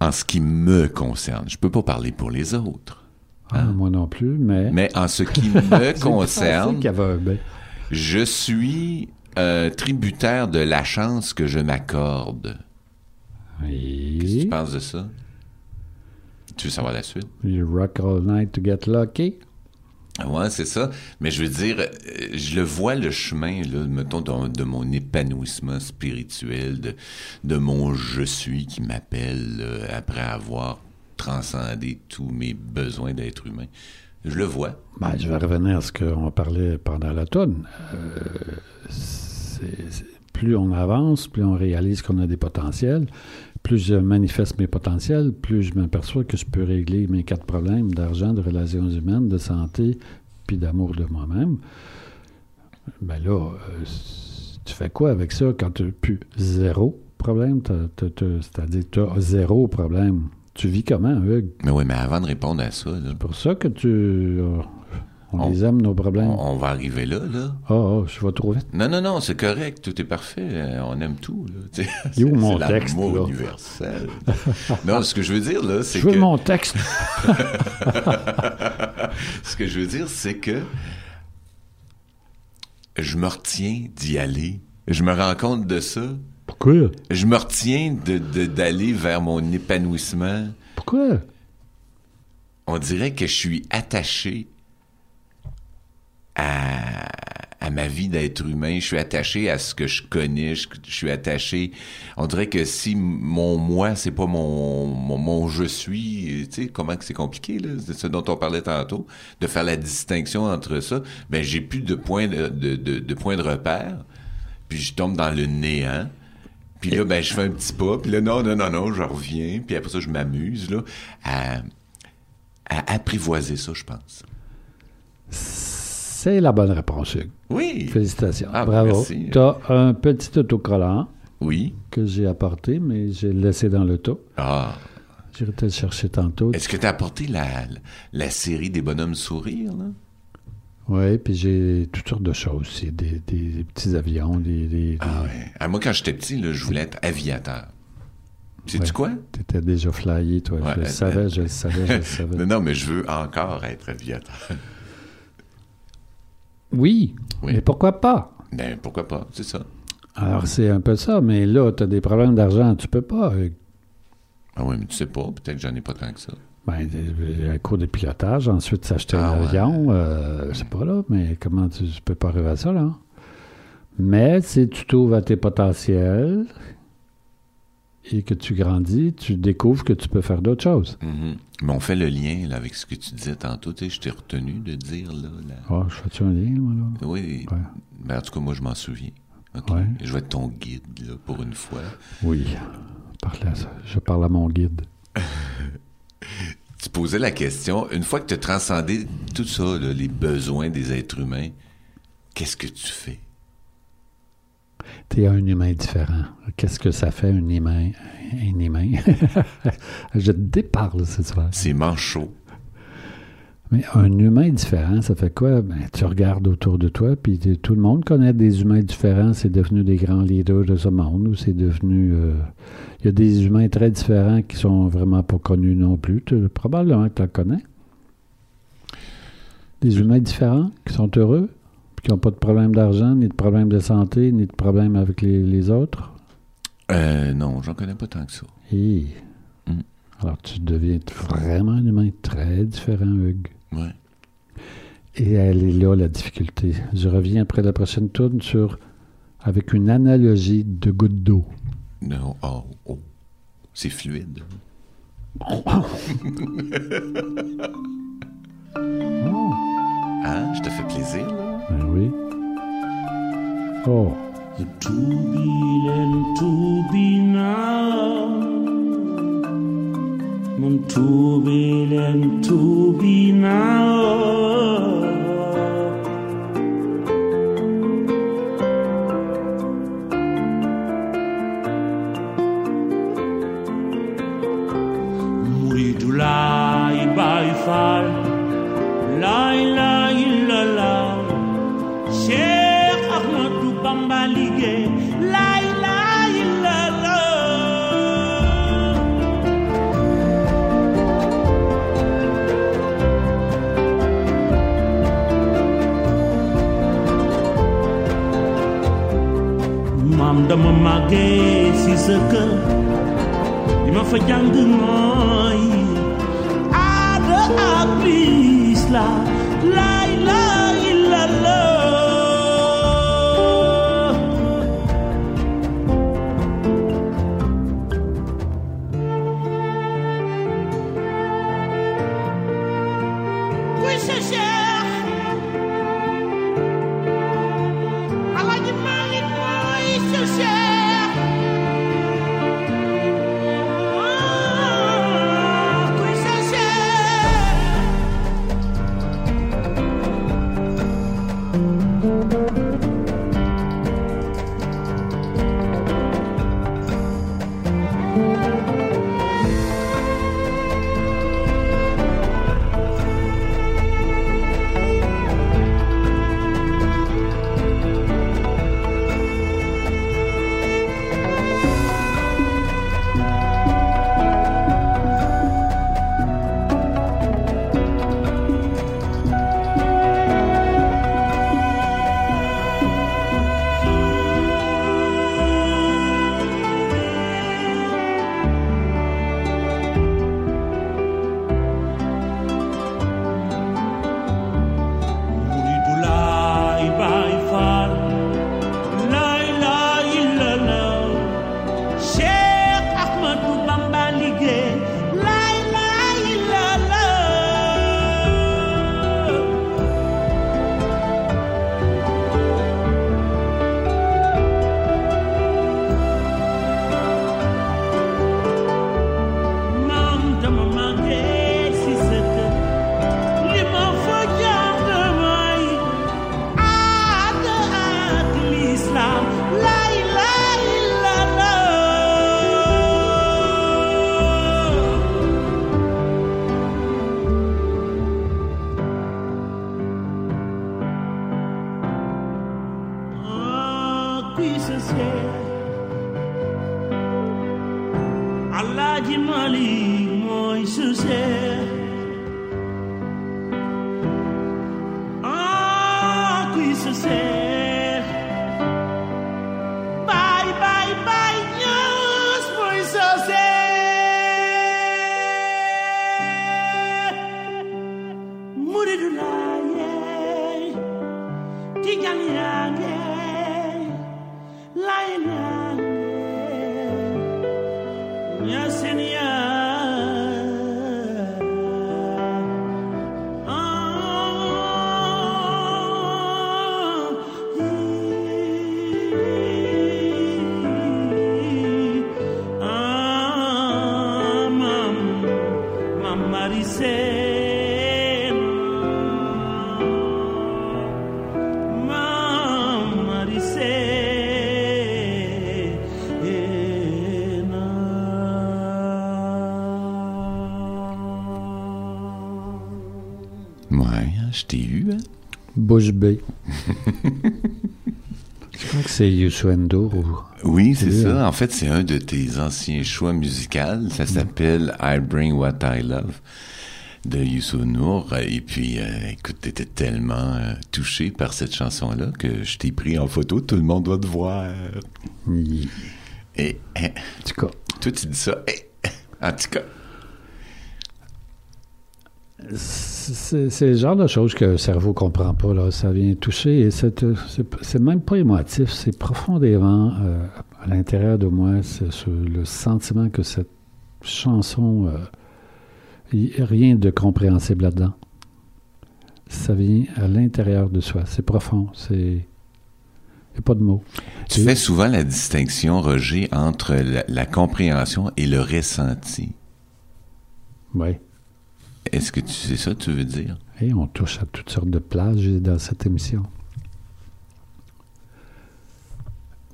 En ce qui me concerne, je peux pas parler pour les autres. Ah, moi non plus, mais. Mais en ce qui me concerne, je suis euh, tributaire de la chance que je m'accorde. Qu'est-ce que tu Oui. penses de ça? Tu veux savoir la suite? You rock all night to get lucky? Ouais, c'est ça. Mais je veux dire, euh, je le vois le chemin, là, mettons, de, mon épanouissement spirituel, de, mon je suis qui m'appelle après avoir transcendé tous mes besoins d'être humain. Je le vois. Ben, je vais revenir à ce qu'on parlait pendant l'automne. Euh, plus on avance, plus on réalise qu'on a des potentiels. Plus je manifeste mes potentiels, plus je m'aperçois que je peux régler mes quatre problèmes d'argent, de relations humaines, de santé, puis d'amour de moi-même. Ben là, euh, tu fais quoi avec ça quand tu n'as plus zéro problème? C'est-à-dire que tu as zéro problème. Tu vis comment, Hugues? Mais oui, mais avant de répondre à ça, C'est pour ça que tu... euh, on, On- les aime, nos problèmes. on, on va arriver là, là. Ah, ah, je vais trop vite. Non, non, non, c'est correct, tout est parfait, euh, on aime tout. Là, C'est- mon texte, l'amour là? universel. non, ce que je veux dire, là, c'est Je veux que... mon texte. ce que je veux dire, c'est que je me retiens d'y aller. Je me rends compte de ça. Pourquoi? Je me retiens de- d'aller vers mon épanouissement. Pourquoi? On dirait que je suis attaché à, à ma vie d'être humain. Je suis attaché à ce que je connais. Je, suis attaché. On dirait que si mon moi, c'est pas mon, mon, mon je suis, tu sais, comment que c'est compliqué, là, c'est ce dont on parlait tantôt, de faire la distinction entre ça, ben, j'ai plus de point de, de, de, de point de repère. Puis je tombe dans le néant. Puis là, ben, je fais un petit pas. Puis là, non, non, non, non, je reviens. Puis après ça, je m'amuse, là, à, à apprivoiser ça, je pense. C'est la bonne réponse, Hugues. Oui. Félicitations. Ah, Bravo. Tu as un petit autocollant Oui. que j'ai apporté, mais j'ai laissé dans l'auto. Ah. J'irai te le chercher tantôt. Est-ce que tu as apporté la, la série des bonhommes sourires, là? Oui, puis j'ai toutes sortes de choses aussi. Des, des- des petits avions, des... des, Ah ouais. Ah, moi, quand j'étais petit, là, je voulais être aviateur. Sais-tu Ouais. quoi? Tu étais déjà flyé, toi. Ouais, je le savais, je le savais, je le savais. Non, non, mais je veux encore être aviateur. Oui, Oui. mais pourquoi pas? Ben, pourquoi pas? C'est ça. Alors, c'est un peu ça, mais là, tu as des problèmes d'argent, tu peux pas. Ah oui, mais tu sais pas. Peut-être que j'en ai pas tant que ça. Ben, un cours de pilotage, ensuite s'acheter Ah un ouais. avion, euh, je sais pas là, mais comment tu, tu peux pas arriver à ça, là? Mais si tu t'ouvres à tes potentiels, et que tu grandis, tu découvres que tu peux faire d'autres choses. Mhm. Mais on fait le lien là, avec ce que tu disais tantôt. Tu sais, je t'ai retenu de dire là. Ah, je fais-tu un lien, moi, là? Oui. Ouais. Ben, en tout cas, moi, je m'en souviens. Ouais. Je vais être ton guide là, pour une fois. Oui. Parle à ça. Je parle à mon guide. Tu posais la question, une fois que tu as transcendé tout ça, là, les besoins des êtres humains, qu'est-ce que tu fais? Tu es un humain différent. Qu'est-ce que ça fait, un humain? Un humain? je te déparle ce soir. C'est manchot. Mais un humain différent, ça fait quoi? Ben, tu regardes autour de toi, puis tout le monde connaît des humains différents. C'est devenu des grands leaders de ce monde, ou c'est devenu... euh, Il y a des humains très différents qui sont vraiment pas connus non plus. Tu- probablement que tu en connais. Des humains différents qui sont heureux, qui n'ont pas de problème d'argent, ni de problème de santé, ni de problème avec les, les autres? Euh, non, j'en connais pas tant que ça. Et... Mm. Alors, tu deviens vraiment un humain très différent, Hugues. Ouais. Et elle est là, la difficulté. Je reviens après la prochaine tourne sur avec une analogie de goutte d'eau. Non, oh, oh. C'est fluide. Hein? Je te fais plaisir, là? Ben oui. Oh. The Tubin and Tubina. Mon Tubin and now màggee si sa kër. Li ma fa jàng Maricena, Maricena. Ouais, je t'ai eu, hein? C'est Yusuendo. ou- Oui, c'est Oui, ça. En fait, c'est un de tes anciens choix musicaux. Ça s'appelle I Bring What I Love de Youssou Nour. Et puis, euh, écoute, t'étais tellement euh, touché par cette chanson-là que je t'ai pris en photo. Tout le monde doit te voir. Il- Et hein, En tout cas, toi, tu dis ça. Eh, en tout cas, c'est le genre de choses que le cerveau ne comprend pas. Là. Ça vient toucher et c'est c'est même pas émotif, c'est profondément euh, à l'intérieur de moi, c'est le sentiment que cette chanson, euh, il y a rien de compréhensible là-dedans. Ça vient à l'intérieur de soi. C'est profond. C'est. Il n'y a pas de mots. tu Et- fais souvent la distinction, Roger, entre la, la compréhension et le ressenti. Oui. Est-ce que tu sais ça, tu veux dire? On touche à toutes sortes de plages dans cette émission.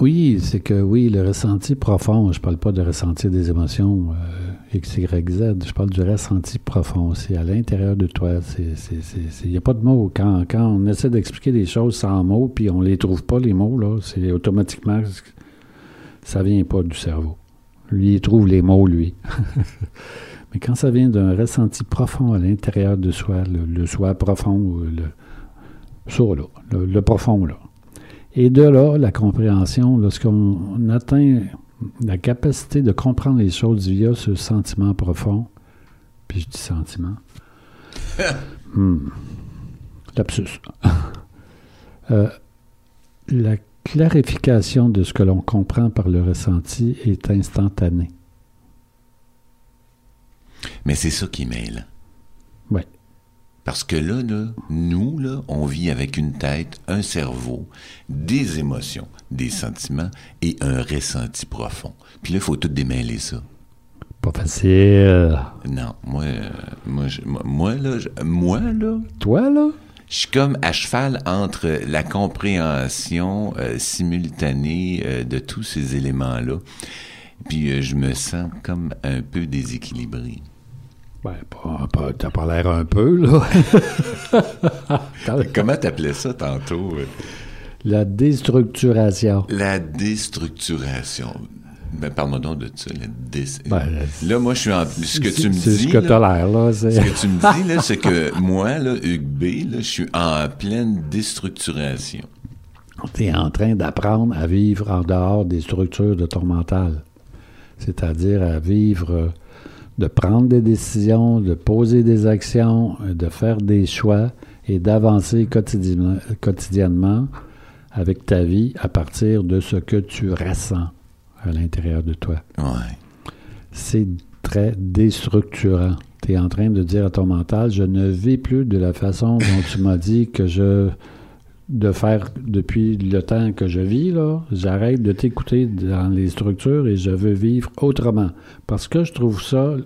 Oui, c'est que oui, le ressenti profond, je parle pas de ressenti des émotions euh, X, Y, Z, je parle du ressenti profond. C'est à l'intérieur de toi. Il n'y a pas de mots. Quand, quand on essaie d'expliquer des choses sans mots, puis on les trouve pas, les mots, là, c'est automatiquement, ça vient pas du cerveau. Lui, il trouve les mots, lui. Mais quand ça vient d'un ressenti profond à l'intérieur de soi, le, le soi profond, le, là, le, le profond, là. Et de là, la compréhension, lorsqu'on atteint la capacité de comprendre les choses via ce sentiment profond, puis je dis sentiment, hmm, lapsus, Euh, la clarification de ce que l'on comprend par le ressenti est instantanée. Mais c'est ça qui mêle. Ouais. Parce que là, là, nous, là, on vit avec une tête, un cerveau, des émotions, des sentiments et un ressenti profond. Puis là, il faut tout démêler ça. Pas facile. Non, moi, euh, moi, je- moi, moi, là, je- moi, là, Toi, là? je suis comme à cheval entre la compréhension euh, simultanée euh, de tous ces éléments-là. Puis je me sens comme un peu déséquilibré. Ben, pas, pas- t'as pas l'air un peu, là. Comment t'appelais ça tantôt? La déstructuration. La déstructuration. Ben, parle-moi donc de ça, la. Ben, là, moi, je suis en... Ce que tu me C'est dis... ce que t'as l'air, là. c'est- Ce que tu me dis, là, c'est que moi, là, Hugues B, là, je suis en pleine déstructuration. T'es en train d'apprendre à vivre en dehors des structures de ton mental. C'est-à-dire à vivre, de prendre des décisions, de poser des actions, euh, de faire des choix et d'avancer quotidiennement, quotidiennement avec ta vie à partir de ce que tu ressens à l'intérieur de toi. Ouais. c'est très déstructurant. Tu es en train de dire à ton mental, je ne vis plus de la façon dont tu m'as dit que je de faire depuis le temps que je vis j'arrête de t'écouter dans les structures et je veux vivre autrement parce que je trouve ça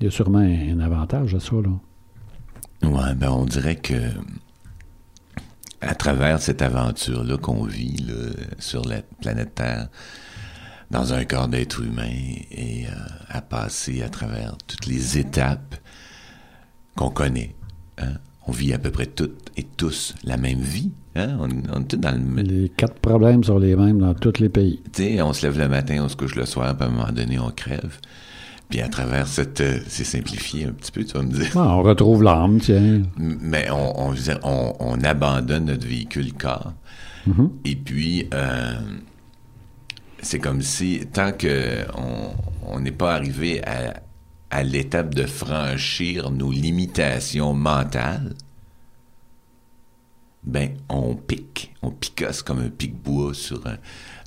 il y a sûrement un avantage à ça là. Ouais, ben on dirait que à travers cette aventure-là qu'on vit sur la planète Terre, dans un corps d'être humain et euh, à passer à travers toutes les étapes qu'on connaît. hein. On vit à peu près toutes et tous la même vie. Hein? On, on est tous dans le, Les quatre problèmes sont les mêmes dans tous les pays. tu sais, on se lève le matin, on se couche le soir, puis à un moment donné, on crève. Puis à travers cette... euh, c'est simplifié un petit peu, tu vas me dire. On retrouve l'âme, tiens. Mais on, on, abandonne notre véhicule corps. Mhm. Et puis, euh, c'est comme si, tant que on on n'est pas arrivé à, à l'étape de franchir nos limitations mentales, ben, on pique. On picasse comme un pic-bois sur un,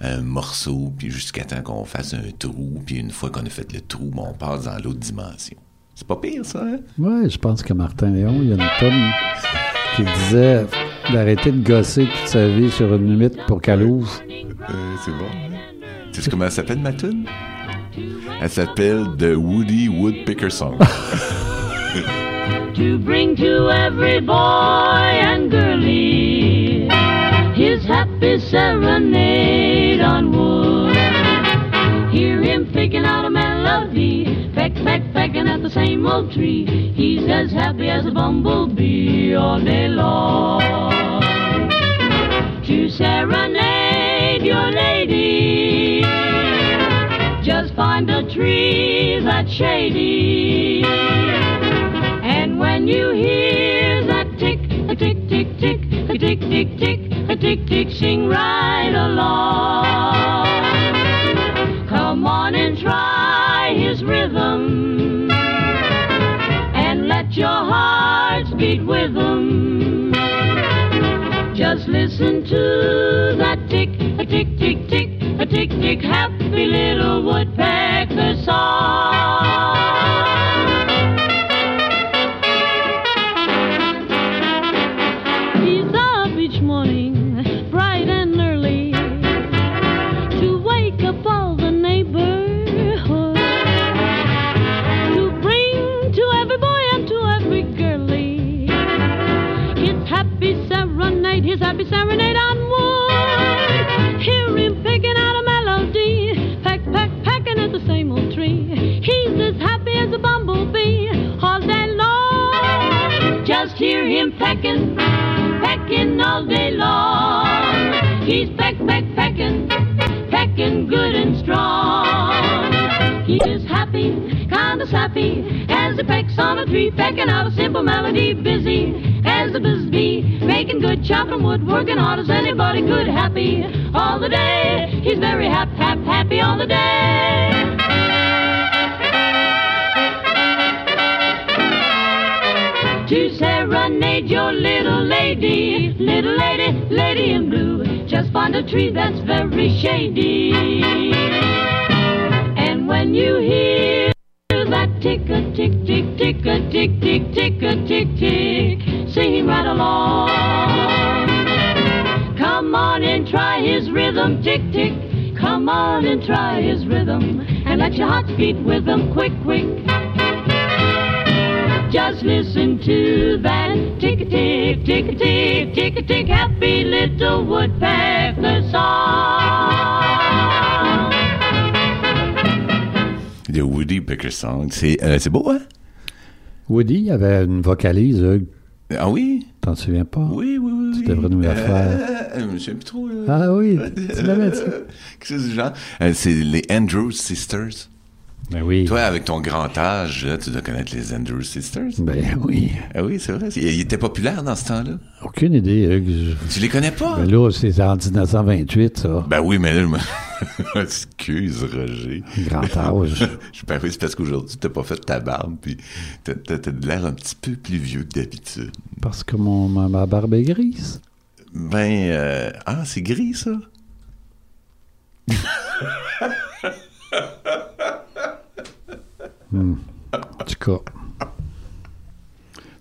un morceau, puis jusqu'à temps qu'on fasse un trou, puis une fois qu'on a fait le trou, ben, on passe dans l'autre dimension. C'est pas pire, ça, hein? Ouais, je pense que Martin Léon, il y a une tonne qui disait d'arrêter de gosser toute sa vie sur une limite pour qu'elle ouvre. Euh, c'est bon. hein? Tu sais comment elle s'appelle, ma tune? Elle s'appelle The Woody Woodpecker Song. to bring to every boy and girlie his happy serenade on wood. Hear him picking out a melody, peck, peck, peck, pecking at the same old tree. He's as happy as a bumblebee all day long. To serenade your lady, just trees that's shady. And when you hear that tick, a tick, tick, tick, a tick, tick, tick, a tick, tick, sing right along. Come on and try his rhythm and let your hearts beat with him. Just listen to that tick, happy all the day. He's very happy, happy, happy all the day. to serenade your little lady, little lady, lady in blue. Just find a tree that's very shady. Beat with him, quick quick. Just listen to that tick a tick, tick a tick, tick a tick, happy little woodpecker song. The Woody Pecker Song. C'est euh, c'est beau, hein? Woody avait une vocalise, Hugues. Ah oui? T'en souviens pas? Oui, oui, oui. Tu devrais nous la Euh, faire. euh, je me souviens plus trop. là. Ah oui, tu l'avais dit. Quelque chose du genre. Euh, c'est les Andrews Sisters. Ben oui. Toi, avec ton grand âge, là, tu dois connaître les Andrews Sisters. Ben oui. Ah oui, c'est vrai. Ils étaient populaires dans ce temps-là. Aucune idée. Je- Tu les connais pas? Ben là, c'est en 1928, ça. Ben oui, mais là, je me... Excuse, Roger. Grand âge. Je ben oui, c'est parce qu'aujourd'hui, t'as pas fait ta barbe, puis t'as, de l'air un petit peu plus vieux que d'habitude. Parce que mon, ma, ma barbe est grise. Ben, euh, ah, c'est gris, ça?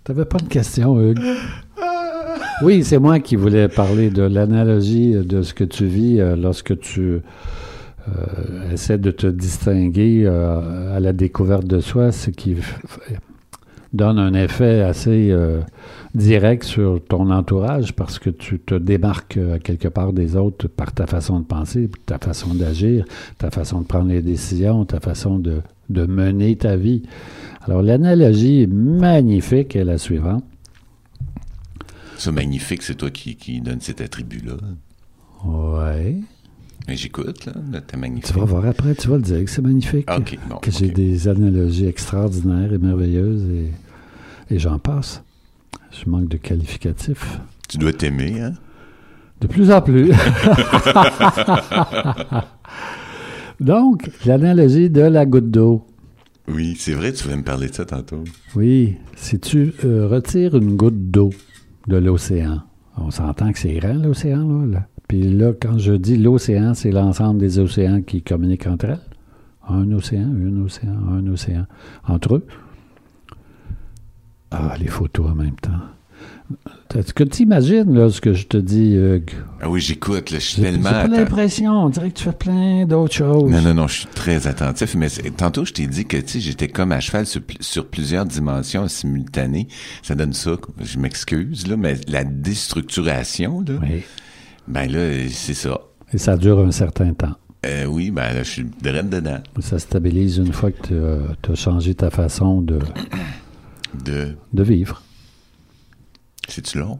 Pas de question, Hugues? Oui, c'est moi qui voulais parler de l'analogie de ce que tu vis euh, lorsque tu euh, essaies de te distinguer euh, à la découverte de soi, ce qui donne un effet assez direct sur ton entourage parce que tu te démarques quelque part des autres par ta façon de penser, ta façon d'agir, ta façon de prendre les décisions, ta façon de, de mener ta vie. Alors l'analogie magnifique est la suivante. Ça, magnifique, c'est toi qui, qui donne cet attribut-là. Ouais. Mais j'écoute, là, t'es magnifique. Tu vas voir après, tu vas le dire que c'est magnifique. Ah, ok, bon, que j'ai des analogies extraordinaires et merveilleuses et, et j'en passe. Je manque de qualificatifs. Tu dois t'aimer, hein? De plus en plus. Donc, l'analogie de la goutte d'eau. Oui, c'est vrai, tu voulais me parler de ça tantôt. Oui, si tu euh, retires une goutte d'eau de l'océan, on s'entend que c'est grand l'océan, là, là. Puis là, quand je dis l'océan, c'est l'ensemble des océans qui communiquent entre elles. Un océan, un océan, un océan. Entre eux. Ah, les photos en même temps. Est-ce que tu imagines là, ce que je te dis, Hugues? Ah oui, j'écoute, je suis J'ai j'ai tellement... pas atten- l'impression. On dirait que tu fais plein d'autres choses. Non, non, non, je suis très attentif, mais tantôt, je t'ai dit que, j'étais comme à cheval sur, pl- sur plusieurs dimensions simultanées. Ça donne ça, je m'excuse, là, mais la déstructuration, là, Oui. ben là, c'est ça. Et ça dure un certain temps. Euh, oui, ben là, je suis direct dedans. Ça stabilise une fois que tu as changé ta façon de, De. de vivre. C'est-tu long?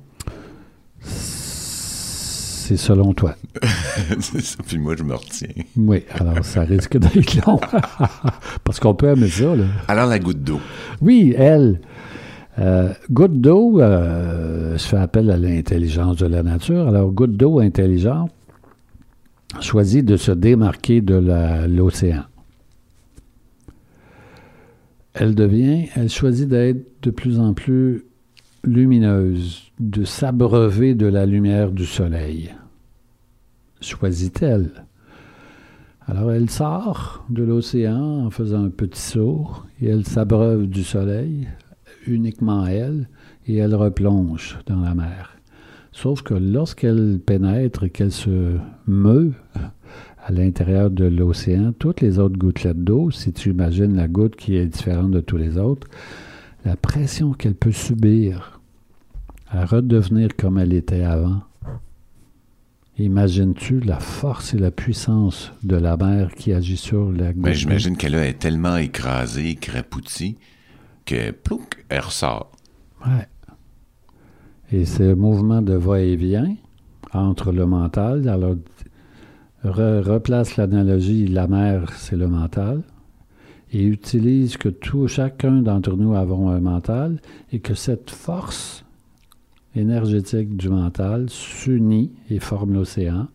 C'est selon toi. ça, puis moi, je me retiens. Oui, alors ça risque d'être long. Parce qu'on peut aimer ça, là. Alors, la goutte d'eau. Oui, elle. Euh, goutte d'eau, euh, je fais appel à l'intelligence de la nature. Alors, goutte d'eau intelligente choisit de se démarquer de l'océan. Elle devient, elle choisit d'être de plus en plus lumineuse, de s'abreuver de la lumière du soleil. Choisit-elle. Alors elle sort de l'océan en faisant un petit saut et elle s'abreuve du soleil, uniquement elle, et elle replonge dans la mer. Sauf que lorsqu'elle pénètre et qu'elle se meut à l'intérieur de l'océan, toutes les autres gouttelettes d'eau, si tu imagines la goutte qui est différente de tous les autres, la pression qu'elle peut subir à redevenir comme elle était avant, Imagines-tu la force et la puissance de la mer qui agit sur la goutte Ben, j'imagine qu'elle est tellement écrasée, crapoutie, que, plouc, elle ressort. Ouais. Et ce mouvement de va-et-vient entre le mental, alors re- replace l'analogie, la mer, c'est le mental, et utilise que tout, chacun d'entre nous avons un mental, et que cette force énergétique du mental s'unit et forme l'océan.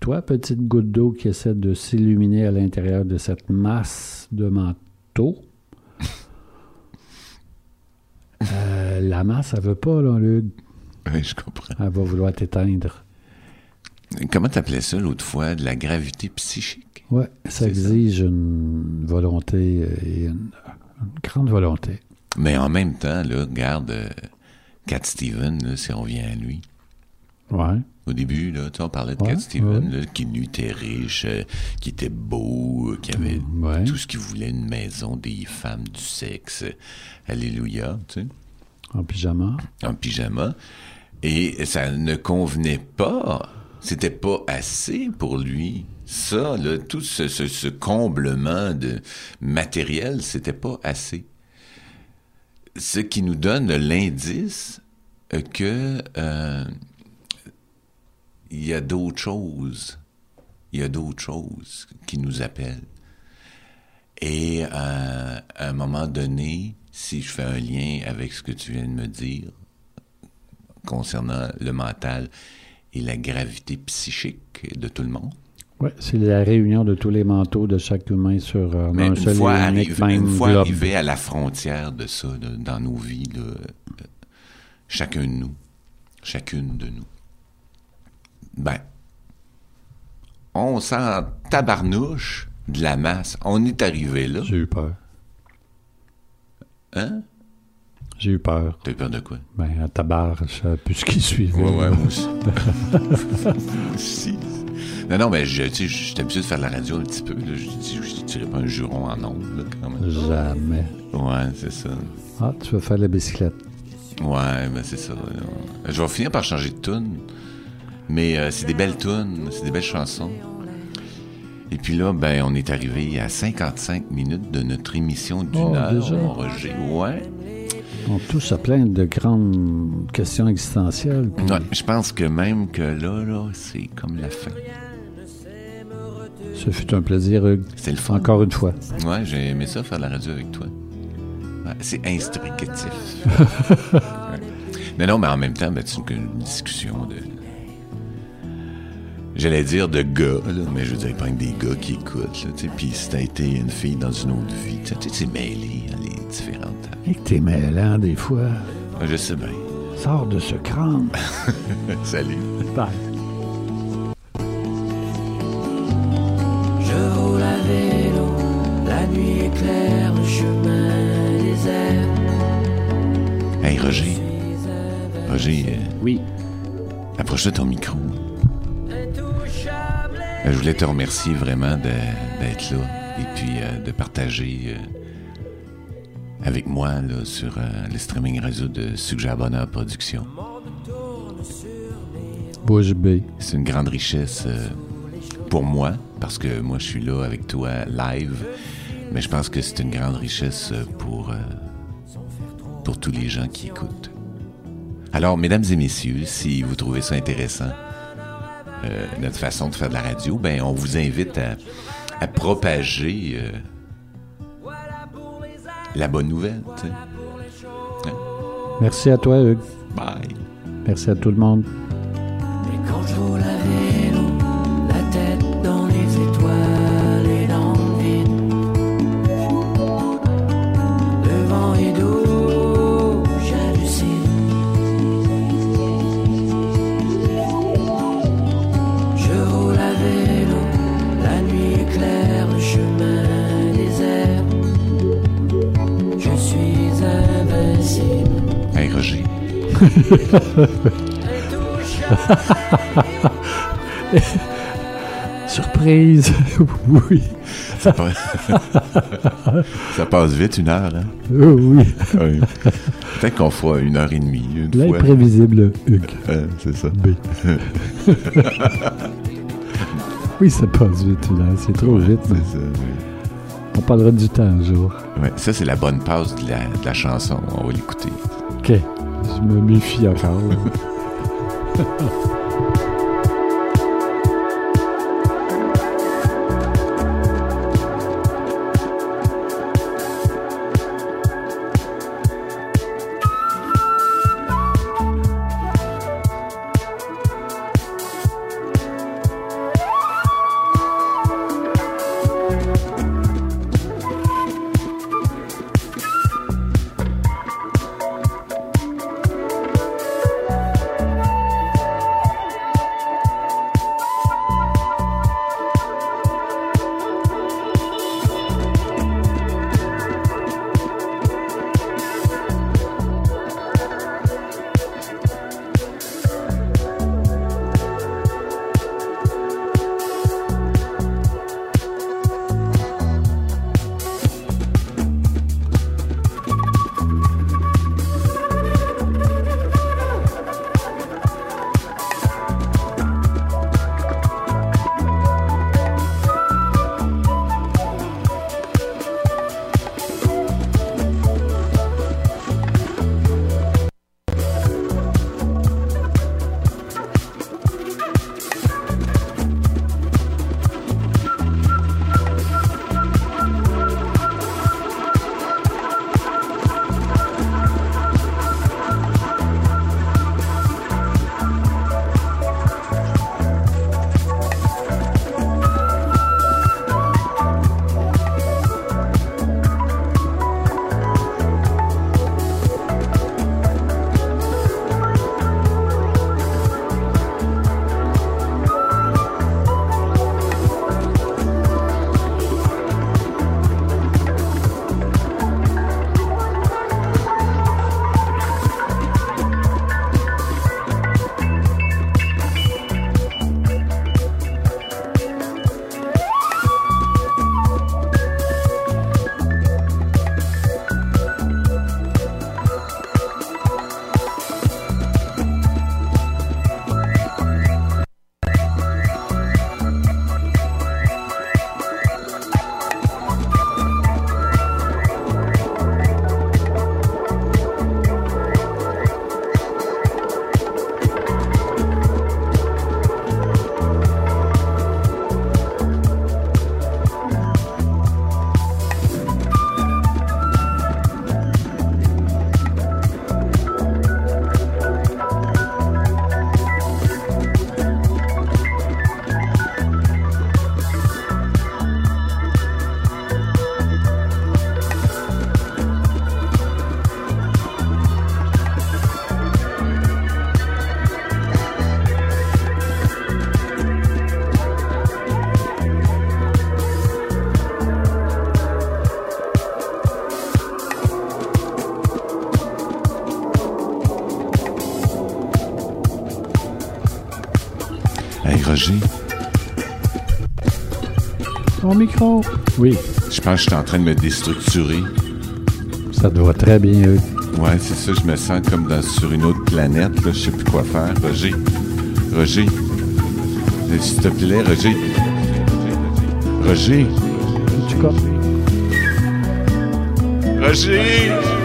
Toi, petite goutte d'eau qui essaie de s'illuminer à l'intérieur de cette masse de manteau, euh, la masse, elle veut pas, là, Luc. Oui, je comprends. Elle va vouloir t'éteindre. Comment t'appelais ça l'autre fois? De la gravité psychique? Ouais, ça exige une volonté et une, une grande volonté. Mais en même temps, là, regarde, euh, Cat Steven, là, si on revient à lui. Ouais. Au début, là, on parlait de Ouais, Cat Steven, ouais. là, qui lui était riche, euh, qui était beau, euh, qui avait Ouais. tout ce qu'il voulait, une maison, des femmes, du sexe. Alléluia, tu sais, En pyjama. en pyjama. Et ça ne convenait pas. C'était pas assez pour lui. Ça, tout ce comblement de matériel, c'était pas assez. Ce qui nous donne l'indice euh, que euh, il y a d'autres choses. Il y a d'autres choses qui nous appellent. Et euh, à un moment donné, si je fais un lien avec ce que tu viens de me dire concernant le mental et la gravité psychique de tout le monde, Ouais, c'est la réunion de tous les manteaux de chaque humain sur euh, mais un une seul fois, arrive- même une fois globe. arrivé à la frontière de ça, dans nos vies, là, euh, chacun de nous, chacune de nous, ben, on s'en tabarnouche de la masse. On est arrivé là. J'ai eu peur. Hein? J'ai eu peur. T'as eu peur de quoi? Ben, à ta barre, je savais plus ce qui suivait. Ouais, ouais, moi aussi. Moi aussi. Non, non, mais je, tu sais, je suis habitué de faire de la radio un petit peu. Là. Je je tirais pas un juron en ondes, quand même. Jamais. Ouais, c'est ça. Ah, tu veux faire la bicyclette. Ouais, ben c'est ça. là. Je vais finir par changer de tune. Mais euh, c'est des belles tunes, c'est des belles chansons. Et puis là, ben, on est arrivé à 55 minutes de notre émission d'une Oh, heure, mon Roger. Ouais. On touche à plein de grandes questions existentielles. puis Ouais, je pense que même que là, là, c'est comme la fin. Ce fut un plaisir, Hugues. C'est le fun. Encore une fois. Ouais, j'ai aimé ça faire la radio avec toi. Ouais, c'est instructif. Ouais. Non, non, mais en même temps, ben, c'est une, une discussion de. J'allais dire de gars, là, mais je veux dire, pas que des gars qui écoutent. Puis si t'as été une fille dans une autre vie, tu sais, c'est mêlé, hein, différentes. Et que t'es mêlant des fois. Ah, Je sais bien. Sors de ce crâne. Salut. Bye. Je roule à vélo, la nuit éclaire le chemin désert. Hey, Roger. Roger, euh, Oui. approche-toi de ton micro. Intouchable. Euh, Je voulais te remercier vraiment d'être là et puis euh, de partager euh, avec moi là, sur euh, le streaming réseau de Bonheur Productions. Bouche B. C'est une grande richesse euh, pour moi parce que moi, je suis là avec toi live. Mais je pense que c'est une grande richesse euh, pour, euh, pour tous les gens qui écoutent. Alors, mesdames et messieurs, si vous trouvez ça intéressant, notre façon de faire de la radio, ben, on vous invite à, à propager la bonne nouvelle. tu sais. Merci à toi, Hugues. Bye. Merci à tout le monde. Et quand je roule Surprise! oui. Ça passe, ça passe vite, une heure. Hein? Oh, oui. Oui. Peut-être qu'on fera une heure et demie, une fois. L'imprévisible Hugues. Euh, c'est ça. B. oui, ça passe vite, là. C'est trop vite. mais ça, oui. On parlera du temps un jour. Ouais, ça, c'est la bonne de la, de la chanson. On va l'écouter. OK. Je me méfie là. Roger, Ton micro. Oui, je pense que je suis en train de me déstructurer. ça doit très bien, Hugues. Ouais, c'est ça, je me sens comme dans, sur une autre planète, là, je sais plus quoi faire. Roger, Roger, Euh, s'il te plaît, Roger. Roger. Cas. Roger.